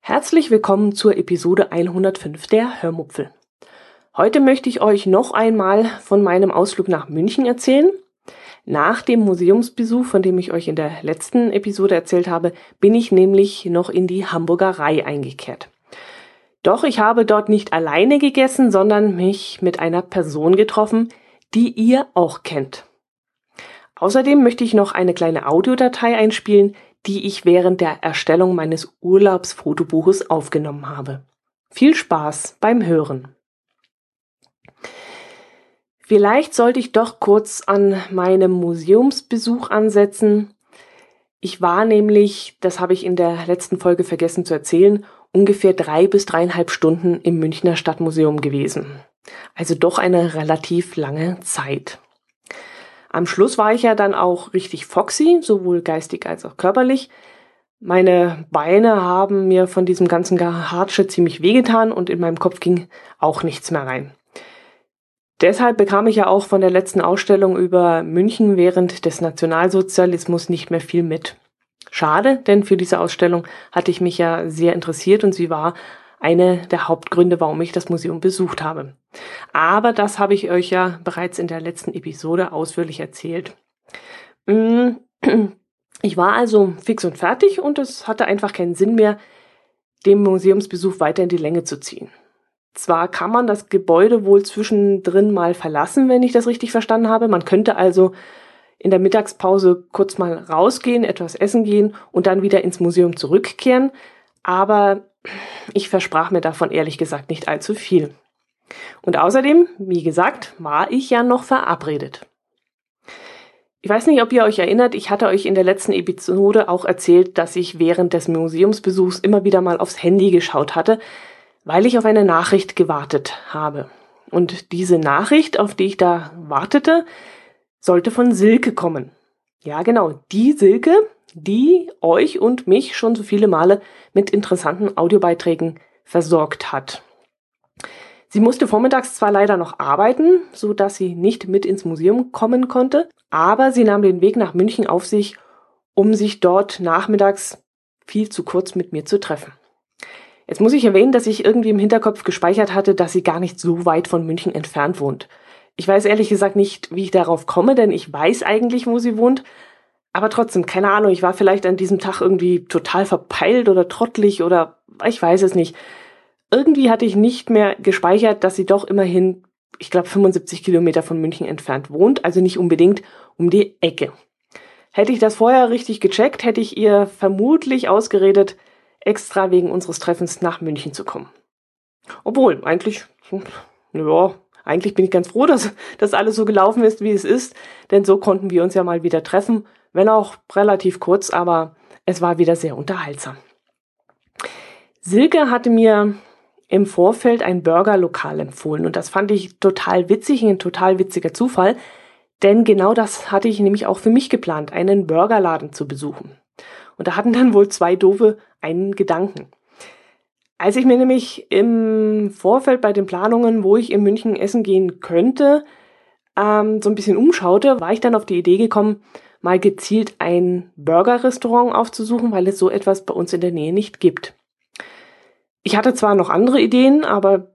Herzlich willkommen zur Episode 105 der Hörmupfel. Heute möchte ich euch noch einmal von meinem Ausflug nach München erzählen. Nach dem Museumsbesuch, von dem ich euch in der letzten Episode erzählt habe, bin ich nämlich noch in die Hamburgerei eingekehrt. Doch ich habe dort nicht alleine gegessen, sondern mich mit einer Person getroffen, die ihr auch kennt. Außerdem möchte ich noch eine kleine Audiodatei einspielen, die ich während der Erstellung meines Urlaubsfotobuches aufgenommen habe. Viel Spaß beim Hören. Vielleicht sollte ich doch kurz an meinem Museumsbesuch ansetzen. Ich war nämlich, das habe ich in der letzten Folge vergessen zu erzählen, ungefähr drei bis dreieinhalb Stunden im Münchner Stadtmuseum gewesen. Also doch eine relativ lange Zeit. Am Schluss war ich ja dann auch richtig foxy, sowohl geistig als auch körperlich. Meine Beine haben mir von diesem ganzen Gehatsche ziemlich wehgetan und in meinem Kopf ging auch nichts mehr rein. Deshalb bekam ich ja auch von der letzten Ausstellung über München während des Nationalsozialismus nicht mehr viel mit. Schade, denn für diese Ausstellung hatte ich mich ja sehr interessiert und sie war eine der Hauptgründe, warum ich das Museum besucht habe. Aber das habe ich euch ja bereits in der letzten Episode ausführlich erzählt. Mm, ich war also fix und fertig und es hatte einfach keinen Sinn mehr, den Museumsbesuch weiter in die Länge zu ziehen. Zwar kann man das Gebäude wohl zwischendrin mal verlassen, wenn ich das richtig verstanden habe. Man könnte also in der Mittagspause kurz mal rausgehen, etwas essen gehen und dann wieder ins Museum zurückkehren. Aber ich versprach mir davon ehrlich gesagt nicht allzu viel. Und außerdem, wie gesagt, war ich ja noch verabredet. Ich weiß nicht, ob ihr euch erinnert, ich hatte euch in der letzten Episode auch erzählt, dass ich während des Museumsbesuchs immer wieder mal aufs Handy geschaut hatte, weil ich auf eine Nachricht gewartet habe. Und diese Nachricht, auf die ich da wartete, sollte von Silke kommen. Ja, genau, die Silke, die euch und mich schon so viele Male mit interessanten Audiobeiträgen versorgt hat. Sie musste vormittags zwar leider noch arbeiten, so dass sie nicht mit ins Museum kommen konnte, aber sie nahm den Weg nach München auf sich, um sich dort nachmittags viel zu kurz mit mir zu treffen. Jetzt muss ich erwähnen, dass ich irgendwie im Hinterkopf gespeichert hatte, dass sie gar nicht so weit von München entfernt wohnt. Ich weiß ehrlich gesagt nicht, wie ich darauf komme, denn ich weiß eigentlich, wo sie wohnt. Aber trotzdem, keine Ahnung, ich war vielleicht an diesem Tag irgendwie total verpeilt oder trottelig oder ich weiß es nicht. Irgendwie hatte ich nicht mehr gespeichert, dass sie doch immerhin, ich glaube, 75 Kilometer von München entfernt wohnt, also nicht unbedingt um die Ecke. Hätte ich das vorher richtig gecheckt, hätte ich ihr vermutlich ausgeredet, extra wegen unseres Treffens nach München zu kommen. Obwohl, eigentlich, ja, eigentlich bin ich ganz froh, dass das alles so gelaufen ist, wie es ist, denn so konnten wir uns ja mal wieder treffen, wenn auch relativ kurz, aber es war wieder sehr unterhaltsam. Silke hatte mir im Vorfeld ein Burgerlokal empfohlen und das fand ich total witzig, ein total witziger Zufall, denn genau das hatte ich nämlich auch für mich geplant, einen Burgerladen zu besuchen. Und da hatten dann wohl zwei Doofe einen Gedanken. Als ich mir nämlich im Vorfeld bei den Planungen, wo ich in München essen gehen könnte, ähm, so ein bisschen umschaute, war ich dann auf die Idee gekommen, mal gezielt ein Burger-Restaurant aufzusuchen, weil es so etwas bei uns in der Nähe nicht gibt. Ich hatte zwar noch andere Ideen, aber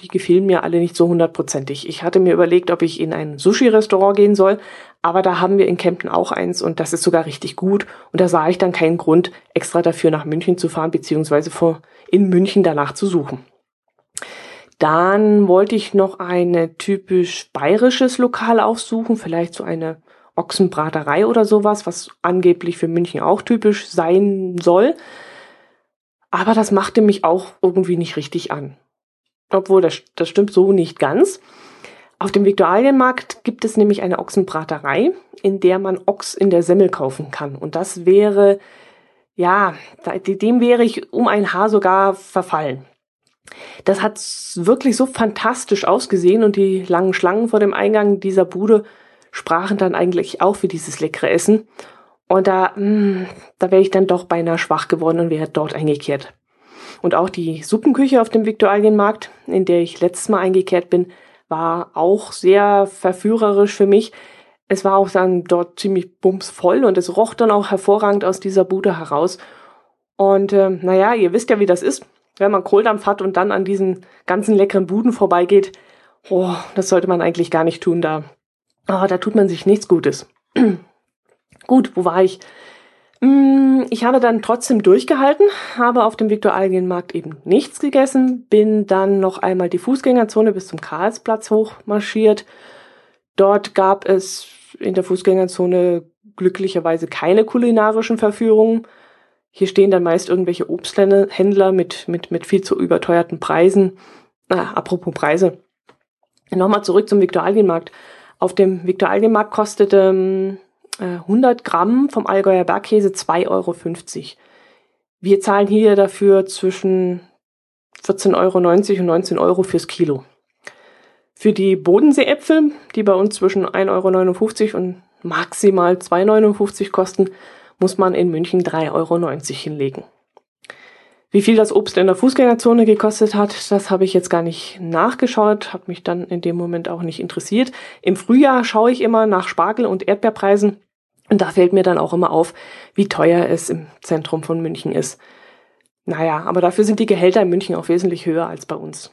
die gefielen mir alle nicht so hundertprozentig. Ich hatte mir überlegt, ob ich in ein Sushi-Restaurant gehen soll, aber da haben wir in Kempten auch eins und das ist sogar richtig gut. Und da sah ich dann keinen Grund, extra dafür nach München zu fahren, beziehungsweise vor, in München danach zu suchen. Dann wollte ich noch ein typisch bayerisches Lokal aufsuchen, vielleicht so eine Ochsenbraterei oder sowas, was angeblich für München auch typisch sein soll. Aber das machte mich auch irgendwie nicht richtig an. Obwohl, das, das stimmt so nicht ganz. Auf dem Viktualienmarkt gibt es nämlich eine Ochsenbraterei, in der man Ochs in der Semmel kaufen kann. Und das wäre, ja, dem wäre ich um ein Haar sogar verfallen. Das hat wirklich so fantastisch ausgesehen und die langen Schlangen vor dem Eingang dieser Bude sprachen dann eigentlich auch für dieses leckere Essen. Und da, mh, hm, da wäre ich dann doch beinahe schwach geworden und wäre dort eingekehrt. Und auch die Suppenküche auf dem Viktualienmarkt, in der ich letztes Mal eingekehrt bin, war auch sehr verführerisch für mich. Es war auch dann dort ziemlich bumsvoll und es roch dann auch hervorragend aus dieser Bude heraus. Und äh, naja, ihr wisst ja, wie das ist, wenn man Kohldampf hat und dann an diesen ganzen leckeren Buden vorbeigeht. Oh, das sollte man eigentlich gar nicht tun da. Oh, da tut man sich nichts Gutes. Gut, wo war ich? Mm, ich habe dann trotzdem durchgehalten, habe auf dem Viktor Algenmarkt eben nichts gegessen, bin dann noch einmal die Fußgängerzone bis zum Karlsplatz hochmarschiert. Dort gab es in der Fußgängerzone glücklicherweise keine kulinarischen Verführungen. Hier stehen dann meist irgendwelche Obsthändler mit, mit, mit viel zu überteuerten Preisen. Ah, apropos Preise. Nochmal zurück zum Viktualienmarkt. Auf dem Viktualienmarkt kostete ähm, 100 Gramm vom Allgäuer Bergkäse 2,50 Euro. Wir zahlen hier dafür zwischen 14,90 Euro und 19 Euro fürs Kilo. Für die Bodenseeäpfel, die bei uns zwischen 1,59 Euro und maximal 2,59 Euro kosten, muss man in München 3,90 Euro hinlegen. Wie viel das Obst in der Fußgängerzone gekostet hat, das habe ich jetzt gar nicht nachgeschaut, hat mich dann in dem Moment auch nicht interessiert. Im Frühjahr schaue ich immer nach Spargel- und Erdbeerpreisen und da fällt mir dann auch immer auf, wie teuer es im Zentrum von München ist. Naja, aber dafür sind die Gehälter in München auch wesentlich höher als bei uns.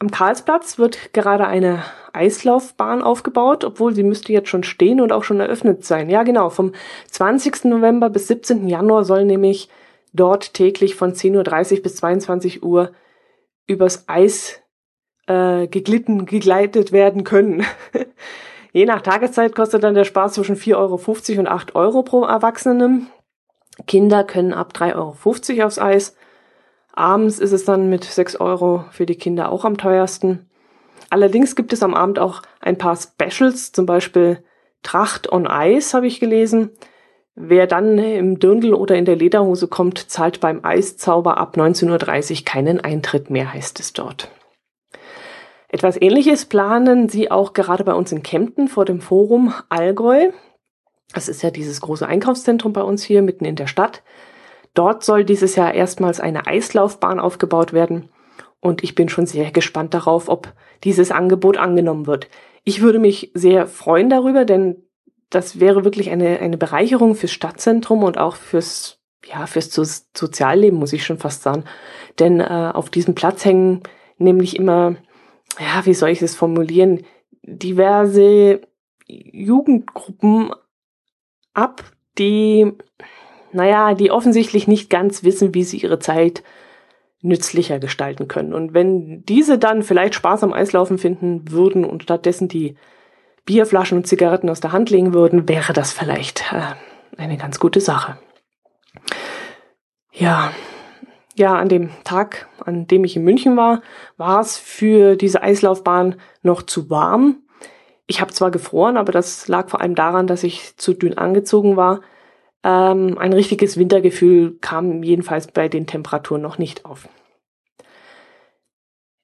Am Karlsplatz wird gerade eine Eislaufbahn aufgebaut, obwohl sie müsste jetzt schon stehen und auch schon eröffnet sein. Ja, genau. Vom 20. November bis 17. Januar soll nämlich dort täglich von 10.30 Uhr bis 22 Uhr übers Eis äh, geglitten, gegleitet werden können. Je nach Tageszeit kostet dann der Spaß zwischen 4,50 Euro und 8 Euro pro Erwachsenen. Kinder können ab 3,50 Euro aufs Eis. Abends ist es dann mit 6 Euro für die Kinder auch am teuersten. Allerdings gibt es am Abend auch ein paar Specials, zum Beispiel Tracht on Eis habe ich gelesen. Wer dann im Dirndl oder in der Lederhose kommt, zahlt beim Eiszauber ab 19.30 Uhr keinen Eintritt mehr, heißt es dort. Etwas ähnliches planen sie auch gerade bei uns in Kempten vor dem Forum Allgäu. Das ist ja dieses große Einkaufszentrum bei uns hier mitten in der Stadt. Dort soll dieses Jahr erstmals eine Eislaufbahn aufgebaut werden. Und ich bin schon sehr gespannt darauf, ob dieses Angebot angenommen wird. Ich würde mich sehr freuen darüber, denn das wäre wirklich eine, eine Bereicherung fürs Stadtzentrum und auch fürs, ja, fürs Sozialleben, muss ich schon fast sagen. Denn äh, auf diesem Platz hängen nämlich immer ja, wie soll ich es formulieren, diverse Jugendgruppen ab, die, naja, die offensichtlich nicht ganz wissen, wie sie ihre Zeit nützlicher gestalten können. Und wenn diese dann vielleicht Spaß am Eislaufen finden würden und stattdessen die Bierflaschen und Zigaretten aus der Hand legen würden, wäre das vielleicht äh, eine ganz gute Sache. Ja, ja, an dem Tag, an dem ich in München war, war es für diese Eislaufbahn noch zu warm. Ich habe zwar gefroren, aber das lag vor allem daran, dass ich zu dünn angezogen war. Ähm, ein richtiges Wintergefühl kam jedenfalls bei den Temperaturen noch nicht auf.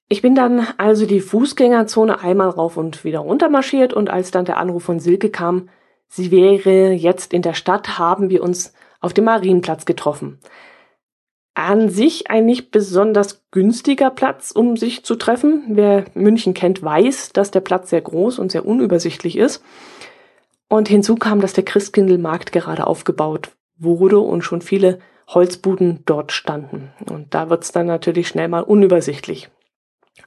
Ich bin dann also die Fußgängerzone einmal rauf und wieder runter marschiert und als dann der Anruf von Silke kam, sie wäre jetzt in der Stadt, haben wir uns auf dem Marienplatz getroffen an sich ein nicht besonders günstiger Platz, um sich zu treffen. Wer München kennt, weiß, dass der Platz sehr groß und sehr unübersichtlich ist. Und hinzu kam, dass der Christkindlmarkt gerade aufgebaut wurde und schon viele Holzbuden dort standen. Und da wird's dann natürlich schnell mal unübersichtlich.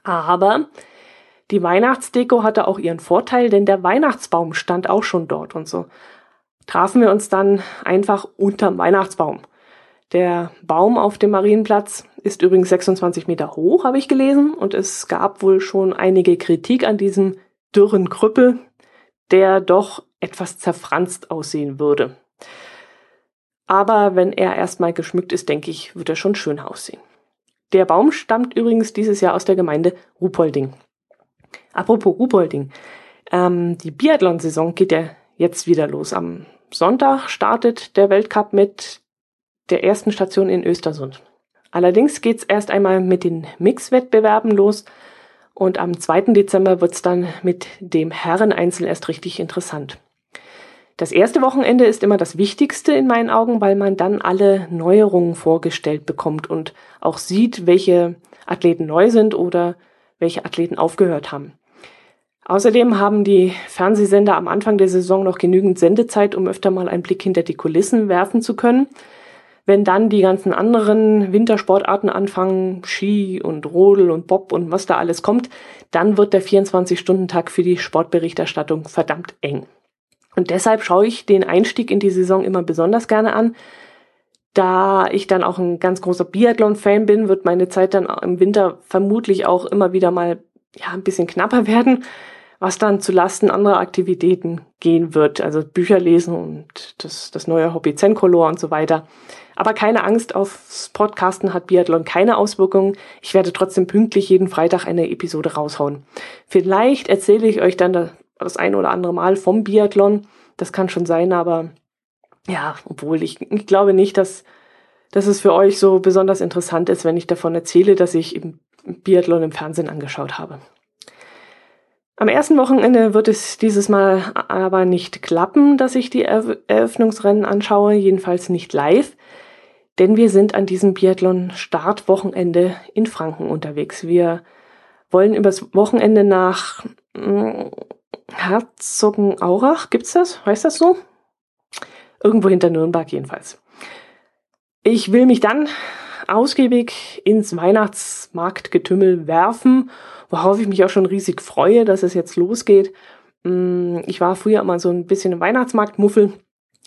Aber die Weihnachtsdeko hatte auch ihren Vorteil, denn der Weihnachtsbaum stand auch schon dort und so trafen wir uns dann einfach unterm Weihnachtsbaum. Der Baum auf dem Marienplatz ist übrigens 26 Meter hoch, habe ich gelesen, und es gab wohl schon einige Kritik an diesem dürren Krüppel, der doch etwas zerfranst aussehen würde. Aber wenn er erstmal geschmückt ist, denke ich, wird er schon schön aussehen. Der Baum stammt übrigens dieses Jahr aus der Gemeinde Ruhpolding. Apropos Ruhpolding. Ähm, die Biathlon-Saison geht ja jetzt wieder los. Am Sonntag startet der Weltcup mit der ersten Station in Östersund. Allerdings geht's erst einmal mit den Mix-Wettbewerben los und am 2. Dezember wird's dann mit dem Herreneinzel erst richtig interessant. Das erste Wochenende ist immer das Wichtigste in meinen Augen, weil man dann alle Neuerungen vorgestellt bekommt und auch sieht, welche Athleten neu sind oder welche Athleten aufgehört haben. Außerdem haben die Fernsehsender am Anfang der Saison noch genügend Sendezeit, um öfter mal einen Blick hinter die Kulissen werfen zu können. Wenn dann die ganzen anderen Wintersportarten anfangen, Ski und Rodel und Bob und was da alles kommt, dann wird der 24-Stunden-Tag für die Sportberichterstattung verdammt eng. Und deshalb schaue ich den Einstieg in die Saison immer besonders gerne an. Da ich dann auch ein ganz großer Biathlon-Fan bin, wird meine Zeit dann im Winter vermutlich auch immer wieder mal ja, ein bisschen knapper werden was dann zu Lasten anderer Aktivitäten gehen wird, also Bücher lesen und das, das neue Hobby Zencolor und so weiter. Aber keine Angst, aufs Podcasten hat Biathlon keine Auswirkungen. Ich werde trotzdem pünktlich jeden Freitag eine Episode raushauen. Vielleicht erzähle ich euch dann das ein oder andere Mal vom Biathlon. Das kann schon sein, aber ja, obwohl ich, ich glaube nicht, dass, dass es für euch so besonders interessant ist, wenn ich davon erzähle, dass ich im Biathlon im Fernsehen angeschaut habe. Am ersten Wochenende wird es dieses Mal aber nicht klappen, dass ich die Eröffnungsrennen anschaue, jedenfalls nicht live, denn wir sind an diesem Biathlon-Startwochenende in Franken unterwegs. Wir wollen übers Wochenende nach hm, Herzogenaurach, gibt's das? Heißt das so? Irgendwo hinter Nürnberg jedenfalls. Ich will mich dann ausgiebig ins Weihnachtsmarktgetümmel werfen worauf ich mich auch schon riesig freue, dass es jetzt losgeht. Mm, ich war früher immer so ein bisschen im Weihnachtsmarktmuffel,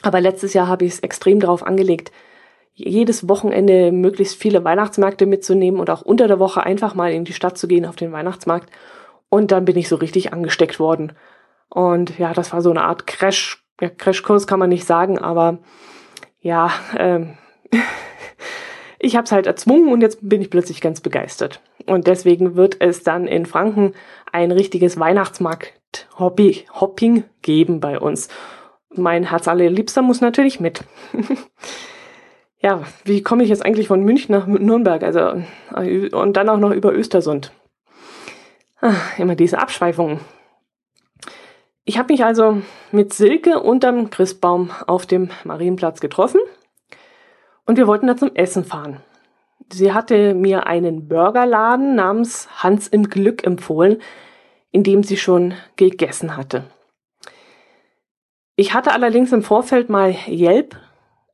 aber letztes Jahr habe ich es extrem darauf angelegt, jedes Wochenende möglichst viele Weihnachtsmärkte mitzunehmen und auch unter der Woche einfach mal in die Stadt zu gehen auf den Weihnachtsmarkt. Und dann bin ich so richtig angesteckt worden. Und ja, das war so eine Art Crash. Ja, Crashkurs kann man nicht sagen, aber ja, ähm, ich habe es halt erzwungen und jetzt bin ich plötzlich ganz begeistert. Und deswegen wird es dann in Franken ein richtiges Weihnachtsmarkt-Hopping geben bei uns. Mein Herz allerliebster muss natürlich mit. ja, wie komme ich jetzt eigentlich von München nach Nürnberg? Also, und dann auch noch über Östersund. Ach, immer diese Abschweifungen. Ich habe mich also mit Silke unterm Christbaum auf dem Marienplatz getroffen und wir wollten da zum Essen fahren. Sie hatte mir einen Burgerladen namens Hans im Glück empfohlen, in dem sie schon gegessen hatte. Ich hatte allerdings im Vorfeld mal Yelp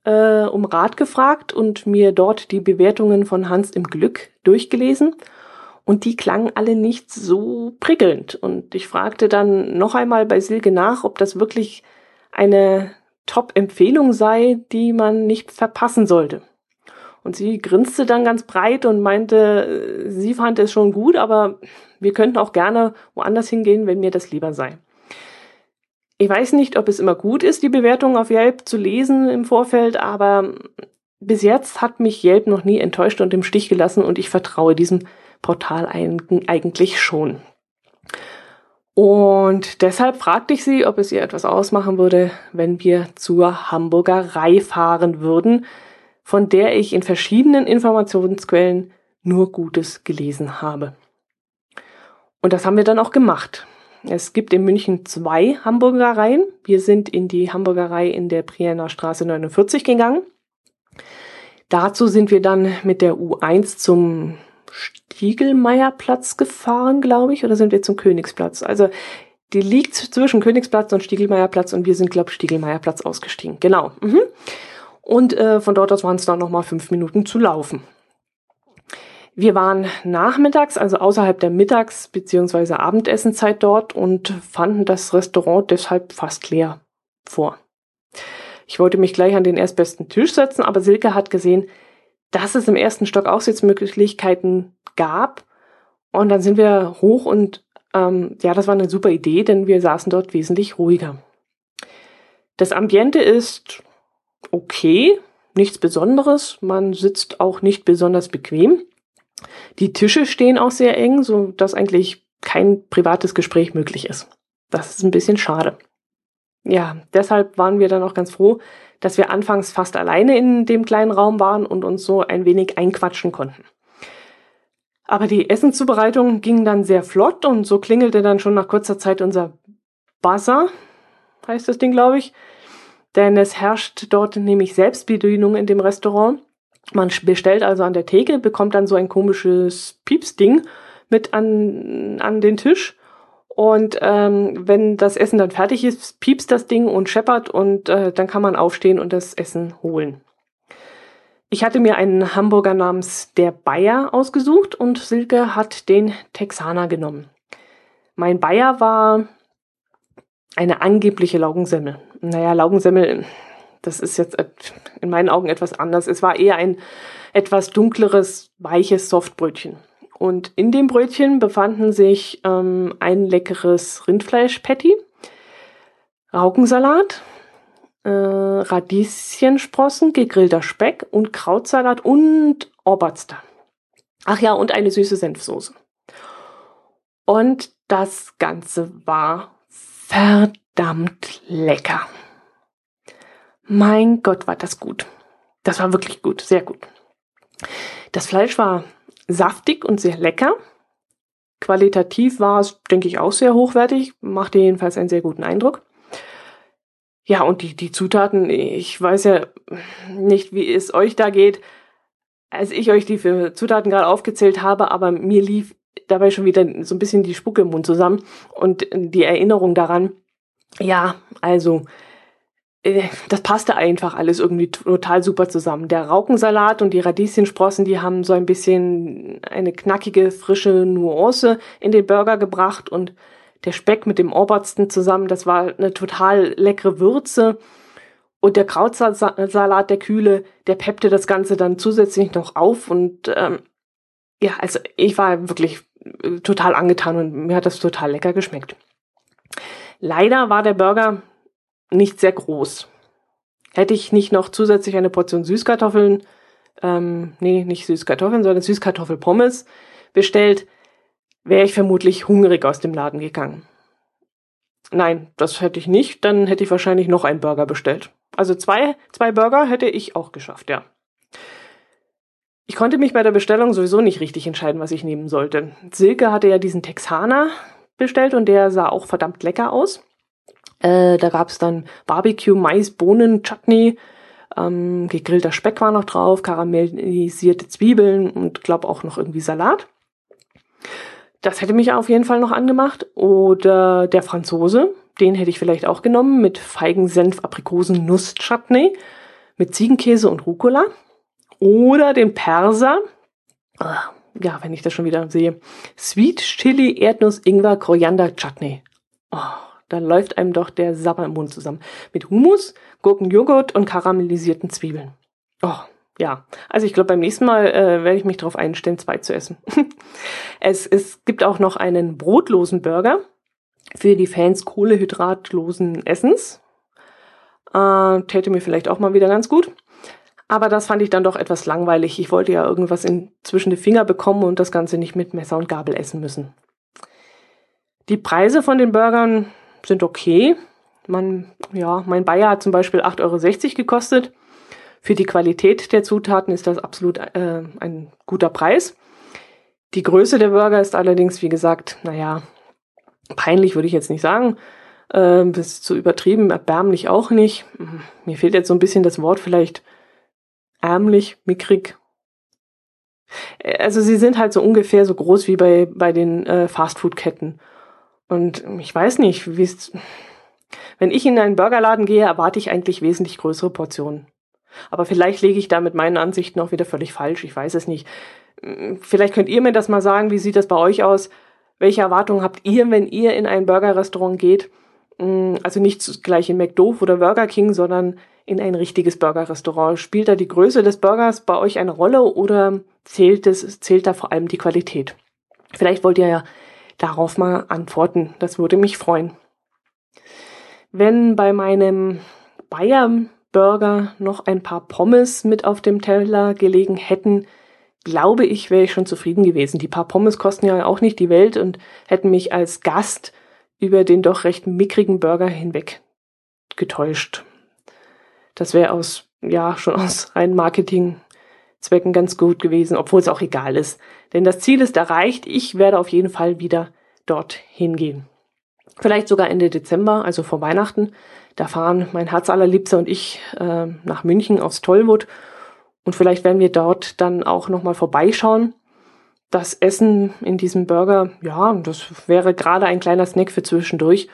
äh, um Rat gefragt und mir dort die Bewertungen von Hans im Glück durchgelesen. Und die klangen alle nicht so prickelnd. Und ich fragte dann noch einmal bei Silke nach, ob das wirklich eine Top-Empfehlung sei, die man nicht verpassen sollte. Und sie grinste dann ganz breit und meinte, sie fand es schon gut, aber wir könnten auch gerne woanders hingehen, wenn mir das lieber sei. Ich weiß nicht, ob es immer gut ist, die Bewertung auf Yelp zu lesen im Vorfeld, aber bis jetzt hat mich Yelp noch nie enttäuscht und im Stich gelassen und ich vertraue diesem Portal eigentlich schon. Und deshalb fragte ich sie, ob es ihr etwas ausmachen würde, wenn wir zur Hamburgerei fahren würden, von der ich in verschiedenen Informationsquellen nur Gutes gelesen habe. Und das haben wir dann auch gemacht. Es gibt in München zwei Hamburgereien. Wir sind in die Hamburgerei in der Brienner Straße 49 gegangen. Dazu sind wir dann mit der U1 zum Stiegelmeierplatz gefahren, glaube ich, oder sind wir zum Königsplatz? Also die liegt zwischen Königsplatz und Stiegelmeierplatz und wir sind, glaube ich, Stiegelmeierplatz ausgestiegen. Genau. Mhm. Und äh, von dort aus waren es dann nochmal fünf Minuten zu laufen. Wir waren nachmittags, also außerhalb der Mittags- bzw. Abendessenzeit dort und fanden das Restaurant deshalb fast leer vor. Ich wollte mich gleich an den erstbesten Tisch setzen, aber Silke hat gesehen, dass es im ersten Stock Aussichtsmöglichkeiten gab. Und dann sind wir hoch und ähm, ja, das war eine super Idee, denn wir saßen dort wesentlich ruhiger. Das Ambiente ist okay, nichts Besonderes. Man sitzt auch nicht besonders bequem. Die Tische stehen auch sehr eng, so dass eigentlich kein privates Gespräch möglich ist. Das ist ein bisschen schade. Ja, deshalb waren wir dann auch ganz froh, dass wir anfangs fast alleine in dem kleinen Raum waren und uns so ein wenig einquatschen konnten. Aber die Essenszubereitung ging dann sehr flott und so klingelte dann schon nach kurzer Zeit unser Buzzer, heißt das Ding, glaube ich, denn es herrscht dort nämlich Selbstbedienung in dem Restaurant. Man bestellt also an der Theke, bekommt dann so ein komisches Piepsding mit an, an den Tisch. Und ähm, wenn das Essen dann fertig ist, piepst das Ding und scheppert und äh, dann kann man aufstehen und das Essen holen. Ich hatte mir einen Hamburger namens der Bayer ausgesucht und Silke hat den Texaner genommen. Mein Bayer war eine angebliche Laugensemmel. Naja, Laugensemmel, das ist jetzt in meinen Augen etwas anders. Es war eher ein etwas dunkleres, weiches Softbrötchen. Und in dem Brötchen befanden sich ähm, ein leckeres Rindfleisch-Patty, Raukensalat, äh, Radieschensprossen, gegrillter Speck und Krautsalat und Oberster. Ach ja, und eine süße Senfsoße. Und das Ganze war verdammt lecker. Mein Gott, war das gut. Das war wirklich gut, sehr gut. Das Fleisch war saftig und sehr lecker. Qualitativ war es, denke ich, auch sehr hochwertig, machte jedenfalls einen sehr guten Eindruck. Ja, und die, die Zutaten, ich weiß ja nicht, wie es euch da geht, als ich euch die Zutaten gerade aufgezählt habe, aber mir lief dabei schon wieder so ein bisschen die Spucke im Mund zusammen und die Erinnerung daran, ja, also das passte einfach alles irgendwie total super zusammen. Der Raukensalat und die Radieschensprossen, die haben so ein bisschen eine knackige, frische Nuance in den Burger gebracht und der Speck mit dem Obersten zusammen, das war eine total leckere Würze. Und der Krautsalat, der Kühle, der peppte das Ganze dann zusätzlich noch auf. Und ähm, ja, also ich war wirklich äh, total angetan und mir hat das total lecker geschmeckt. Leider war der Burger nicht sehr groß. Hätte ich nicht noch zusätzlich eine Portion Süßkartoffeln, ähm, nee, nicht Süßkartoffeln, sondern Süßkartoffelpommes bestellt, wäre ich vermutlich hungrig aus dem Laden gegangen. Nein, das hätte ich nicht, dann hätte ich wahrscheinlich noch einen Burger bestellt. Also zwei, zwei Burger hätte ich auch geschafft, ja. Ich konnte mich bei der Bestellung sowieso nicht richtig entscheiden, was ich nehmen sollte. Silke hatte ja diesen Texaner bestellt und der sah auch verdammt lecker aus. Äh, da gab's dann Barbecue, Mais, Bohnen, Chutney, ähm, gegrillter Speck war noch drauf, karamellisierte Zwiebeln und glaub auch noch irgendwie Salat. Das hätte mich auf jeden Fall noch angemacht. Oder der Franzose, den hätte ich vielleicht auch genommen mit Feigen, Senf, Aprikosen, Nuss, Chutney, mit Ziegenkäse und Rucola. Oder den Perser, ah, ja, wenn ich das schon wieder sehe, Sweet Chili, Erdnuss, Ingwer, Koriander, Chutney. Oh, da läuft einem doch der Sabber im Mund zusammen. Mit Hummus, Gurkenjoghurt und karamellisierten Zwiebeln. Oh, ja. Also ich glaube, beim nächsten Mal äh, werde ich mich darauf einstellen, zwei zu essen. es, es gibt auch noch einen brotlosen Burger für die Fans kohlehydratlosen Essens. Äh, täte mir vielleicht auch mal wieder ganz gut. Aber das fand ich dann doch etwas langweilig. Ich wollte ja irgendwas in, zwischen die Finger bekommen und das Ganze nicht mit Messer und Gabel essen müssen. Die Preise von den Burgern sind okay. Man, ja, mein Bayer hat zum Beispiel 8,60 Euro gekostet. Für die Qualität der Zutaten ist das absolut äh, ein guter Preis. Die Größe der Burger ist allerdings, wie gesagt, naja, peinlich würde ich jetzt nicht sagen. Äh, bis zu übertrieben, erbärmlich auch nicht. Mir fehlt jetzt so ein bisschen das Wort vielleicht ärmlich, mickrig. Äh, also sie sind halt so ungefähr so groß wie bei, bei den äh, Fastfood-Ketten. Und ich weiß nicht, wie es. Wenn ich in einen Burgerladen gehe, erwarte ich eigentlich wesentlich größere Portionen. Aber vielleicht lege ich da mit meinen Ansichten auch wieder völlig falsch. Ich weiß es nicht. Vielleicht könnt ihr mir das mal sagen. Wie sieht das bei euch aus? Welche Erwartungen habt ihr, wenn ihr in ein Burgerrestaurant geht? Also nicht gleich in McDo oder Burger King, sondern in ein richtiges Burgerrestaurant. Spielt da die Größe des Burgers bei euch eine Rolle oder zählt es, zählt da vor allem die Qualität? Vielleicht wollt ihr ja darauf mal antworten. Das würde mich freuen. Wenn bei meinem Bayern Burger noch ein paar Pommes mit auf dem Teller gelegen hätten, glaube ich, wäre ich schon zufrieden gewesen. Die paar Pommes kosten ja auch nicht die Welt und hätten mich als Gast über den doch recht mickrigen Burger hinweg getäuscht. Das wäre aus, ja, schon aus rein Marketing-Zwecken ganz gut gewesen, obwohl es auch egal ist. Denn das Ziel ist erreicht. Ich werde auf jeden Fall wieder dort hingehen. Vielleicht sogar Ende Dezember, also vor Weihnachten. Da fahren mein Herz allerliebster und ich äh, nach München aufs Tollwood. Und vielleicht werden wir dort dann auch nochmal vorbeischauen. das Essen in diesem Burger, ja, das wäre gerade ein kleiner Snack für zwischendurch.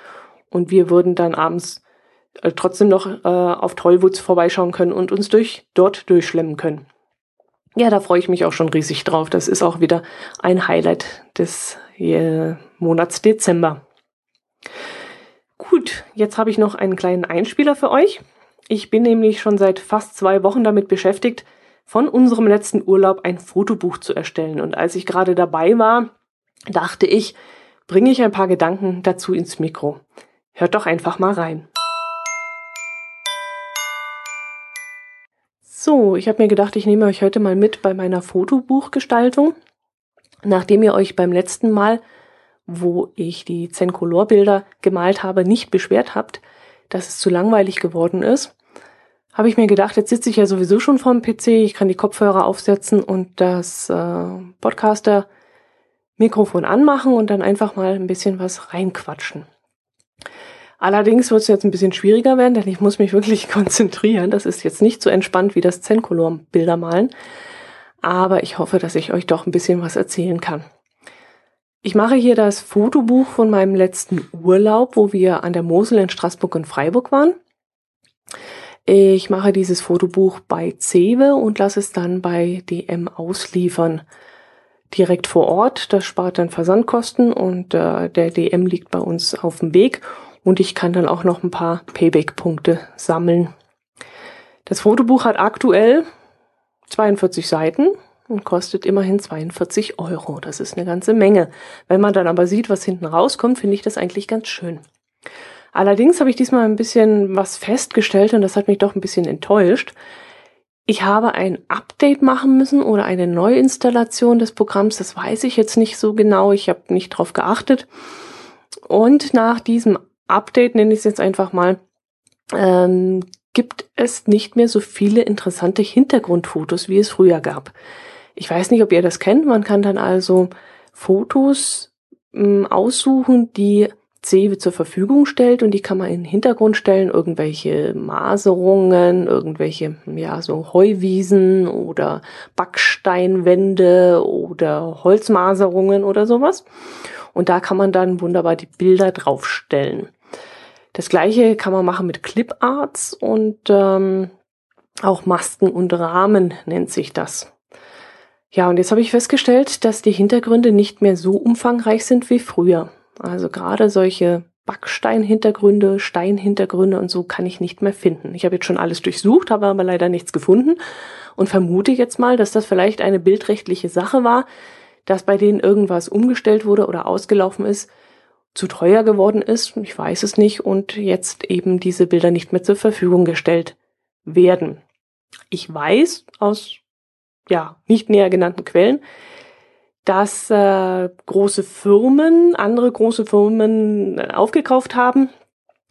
Und wir würden dann abends äh, trotzdem noch äh, auf Tollwoods vorbeischauen können und uns durch dort durchschlemmen können. Ja, da freue ich mich auch schon riesig drauf. Das ist auch wieder ein Highlight des äh, Monats Dezember. Gut, jetzt habe ich noch einen kleinen Einspieler für euch. Ich bin nämlich schon seit fast zwei Wochen damit beschäftigt, von unserem letzten Urlaub ein Fotobuch zu erstellen. Und als ich gerade dabei war, dachte ich, bringe ich ein paar Gedanken dazu ins Mikro. Hört doch einfach mal rein. So, ich habe mir gedacht, ich nehme euch heute mal mit bei meiner Fotobuchgestaltung. Nachdem ihr euch beim letzten Mal, wo ich die Zencolor-Bilder gemalt habe, nicht beschwert habt, dass es zu langweilig geworden ist, habe ich mir gedacht, jetzt sitze ich ja sowieso schon vorm PC, ich kann die Kopfhörer aufsetzen und das äh, Podcaster-Mikrofon anmachen und dann einfach mal ein bisschen was reinquatschen. Allerdings wird es jetzt ein bisschen schwieriger werden, denn ich muss mich wirklich konzentrieren. Das ist jetzt nicht so entspannt wie das Zencolor-Bilder malen. Aber ich hoffe, dass ich euch doch ein bisschen was erzählen kann. Ich mache hier das Fotobuch von meinem letzten Urlaub, wo wir an der Mosel in Straßburg und Freiburg waren. Ich mache dieses Fotobuch bei Cewe und lasse es dann bei DM ausliefern. Direkt vor Ort, das spart dann Versandkosten und äh, der DM liegt bei uns auf dem Weg und ich kann dann auch noch ein paar Payback-Punkte sammeln. Das Fotobuch hat aktuell 42 Seiten und kostet immerhin 42 Euro. Das ist eine ganze Menge. Wenn man dann aber sieht, was hinten rauskommt, finde ich das eigentlich ganz schön. Allerdings habe ich diesmal ein bisschen was festgestellt und das hat mich doch ein bisschen enttäuscht. Ich habe ein Update machen müssen oder eine Neuinstallation des Programms. Das weiß ich jetzt nicht so genau. Ich habe nicht drauf geachtet. Und nach diesem Update, nenne ich es jetzt einfach mal, ähm, gibt es nicht mehr so viele interessante Hintergrundfotos, wie es früher gab. Ich weiß nicht, ob ihr das kennt. Man kann dann also Fotos ähm, aussuchen, die Cewe zur Verfügung stellt und die kann man in den Hintergrund stellen, irgendwelche Maserungen, irgendwelche, ja, so Heuwiesen oder Backsteinwände oder Holzmaserungen oder sowas. Und da kann man dann wunderbar die Bilder draufstellen. Das gleiche kann man machen mit Cliparts und ähm, auch Masken und Rahmen nennt sich das. Ja, und jetzt habe ich festgestellt, dass die Hintergründe nicht mehr so umfangreich sind wie früher. Also gerade solche Backsteinhintergründe, Steinhintergründe und so kann ich nicht mehr finden. Ich habe jetzt schon alles durchsucht, habe aber leider nichts gefunden und vermute jetzt mal, dass das vielleicht eine bildrechtliche Sache war, dass bei denen irgendwas umgestellt wurde oder ausgelaufen ist, zu teuer geworden ist, ich weiß es nicht, und jetzt eben diese Bilder nicht mehr zur Verfügung gestellt werden. Ich weiß aus ja nicht näher genannten Quellen, dass äh, große Firmen andere große Firmen äh, aufgekauft haben.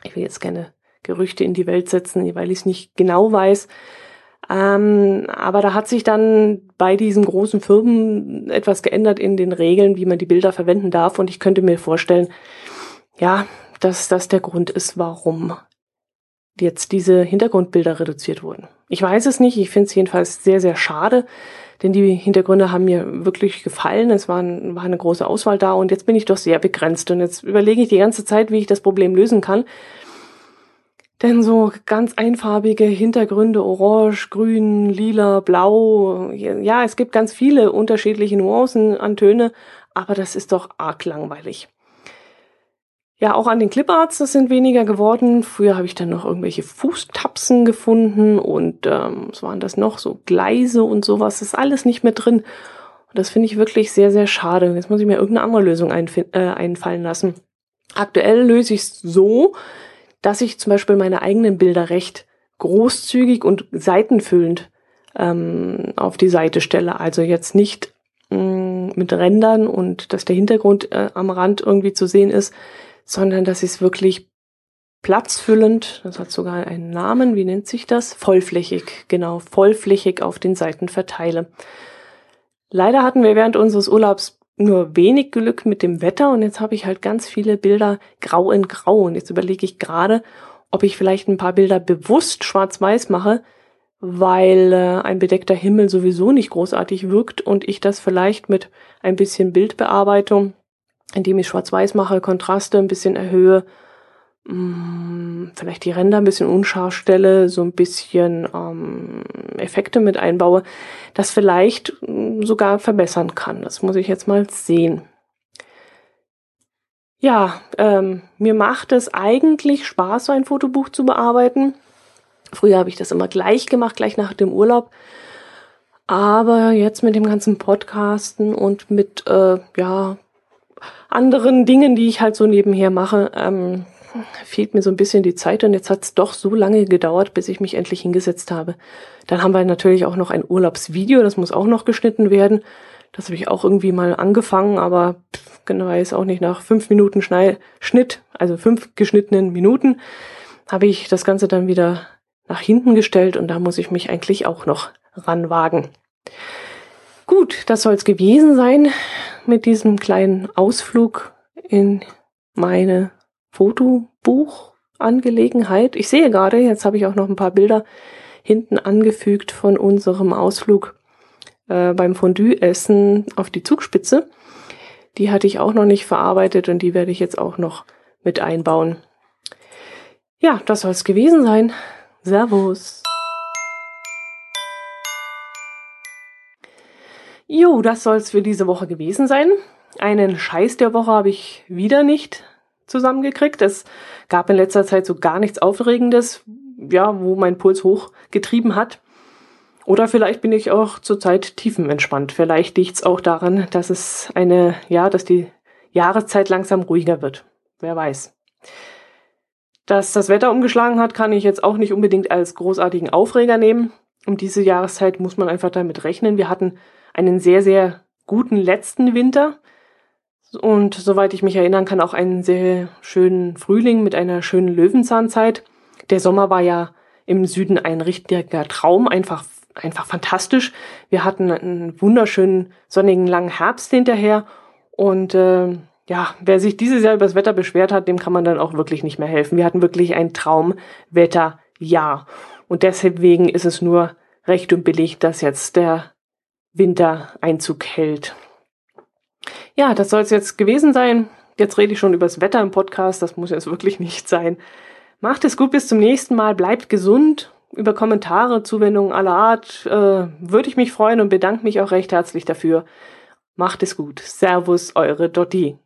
Ich will jetzt gerne Gerüchte in die Welt setzen, weil ich es nicht genau weiß. Ähm, aber da hat sich dann bei diesen großen Firmen etwas geändert in den Regeln, wie man die Bilder verwenden darf. Und ich könnte mir vorstellen, ja, dass das der Grund ist, warum jetzt diese Hintergrundbilder reduziert wurden. Ich weiß es nicht, ich finde es jedenfalls sehr, sehr schade, denn die Hintergründe haben mir wirklich gefallen. Es war, war eine große Auswahl da und jetzt bin ich doch sehr begrenzt und jetzt überlege ich die ganze Zeit, wie ich das Problem lösen kann. Denn so ganz einfarbige Hintergründe, orange, grün, lila, blau, ja, es gibt ganz viele unterschiedliche Nuancen an Töne, aber das ist doch arg langweilig. Ja, auch an den Cliparts, das sind weniger geworden. Früher habe ich dann noch irgendwelche Fußtapsen gefunden und ähm, was waren das noch? So Gleise und sowas. Das ist alles nicht mehr drin. Und das finde ich wirklich sehr, sehr schade. Jetzt muss ich mir irgendeine andere Lösung äh, einfallen lassen. Aktuell löse ich es so, dass ich zum Beispiel meine eigenen Bilder recht großzügig und seitenfüllend ähm, auf die Seite stelle. Also jetzt nicht mh, mm, mit Rändern und dass der Hintergrund äh, am Rand irgendwie zu sehen ist, sondern dass ich es wirklich platzfüllend, das hat sogar einen Namen, wie nennt sich das? Vollflächig, genau, vollflächig auf den Seiten verteile. Leider hatten wir während unseres Urlaubs nur wenig Glück mit dem Wetter und jetzt habe ich halt ganz viele Bilder grau in grau und jetzt überlege ich gerade, ob ich vielleicht ein paar Bilder bewusst schwarz-weiß mache, weil äh, ein bedeckter Himmel sowieso nicht großartig wirkt und ich das vielleicht mit ein bisschen Bildbearbeitung, indem ich schwarz-weiß mache, Kontraste ein bisschen erhöhe, mh, mm, vielleicht die Ränder ein bisschen unscharf stelle, so ein bisschen ähm, Effekte mit einbaue, das vielleicht mh, mm, sogar verbessern kann. Das muss ich jetzt mal sehen. Ja, ähm, mir macht es eigentlich Spaß, so ein Fotobuch zu bearbeiten. Früher habe ich das immer gleich gemacht, gleich nach dem Urlaub. Aber jetzt mit dem ganzen Podcasten und mit äh, ja anderen Dingen, die ich halt so nebenher mache, ähm, fehlt mir so ein bisschen die Zeit und jetzt hat es doch so lange gedauert, bis ich mich endlich hingesetzt habe. Dann haben wir natürlich auch noch ein Urlaubsvideo, das muss auch noch geschnitten werden. Das habe ich auch irgendwie mal angefangen, aber genau ist auch nicht nach fünf Minuten Schnei Schnitt, also fünf geschnittenen Minuten, habe ich das Ganze dann wieder nach hinten gestellt und da muss ich mich eigentlich auch noch ranwagen. Gut, das soll es gewesen sein mit diesem kleinen Ausflug in meine Fotobuchangelegenheit. Ich sehe gerade, jetzt habe ich auch noch ein paar Bilder hinten angefügt von unserem Ausflug äh, beim Fondue-Essen auf die Zugspitze. Die hatte ich auch noch nicht verarbeitet und die werde ich jetzt auch noch mit einbauen. Ja, das soll es gewesen sein. Servus. Jo, das soll es für diese Woche gewesen sein. Einen Scheiß der Woche habe ich wieder nicht zusammengekriegt. Es gab in letzter Zeit so gar nichts Aufregendes, ja, wo mein Puls hochgetrieben hat. Oder vielleicht bin ich auch zurzeit tiefenentspannt. Vielleicht liegt es auch daran, dass es eine, ja, dass die Jahreszeit langsam ruhiger wird. Wer weiß. Dass das Wetter umgeschlagen hat, kann ich jetzt auch nicht unbedingt als großartigen Aufreger nehmen. Um diese Jahreszeit muss man einfach damit rechnen. Wir hatten einen sehr, sehr guten letzten Winter und soweit ich mich erinnern kann, auch einen sehr schönen Frühling mit einer schönen Löwenzahnzeit. Der Sommer war ja im Süden ein richtiger Traum, einfach einfach fantastisch. Wir hatten einen wunderschönen sonnigen langen Herbst hinterher und äh, ja, wer sich dieses Jahr über das Wetter beschwert hat, dem kann man dann auch wirklich nicht mehr helfen. Wir hatten wirklich ein Traumwetterjahr und deswegen ist es nur recht und billig, dass jetzt der Winter Einzug hält. Ja, das soll es jetzt gewesen sein. Jetzt rede ich schon über das Wetter im Podcast, das muss jetzt wirklich nicht sein. Macht es gut bis zum nächsten Mal, bleibt gesund über Kommentare, Zuwendungen aller Art äh, würde ich mich freuen und bedanke mich auch recht herzlich dafür. Macht es gut. Servus, eure Dotti.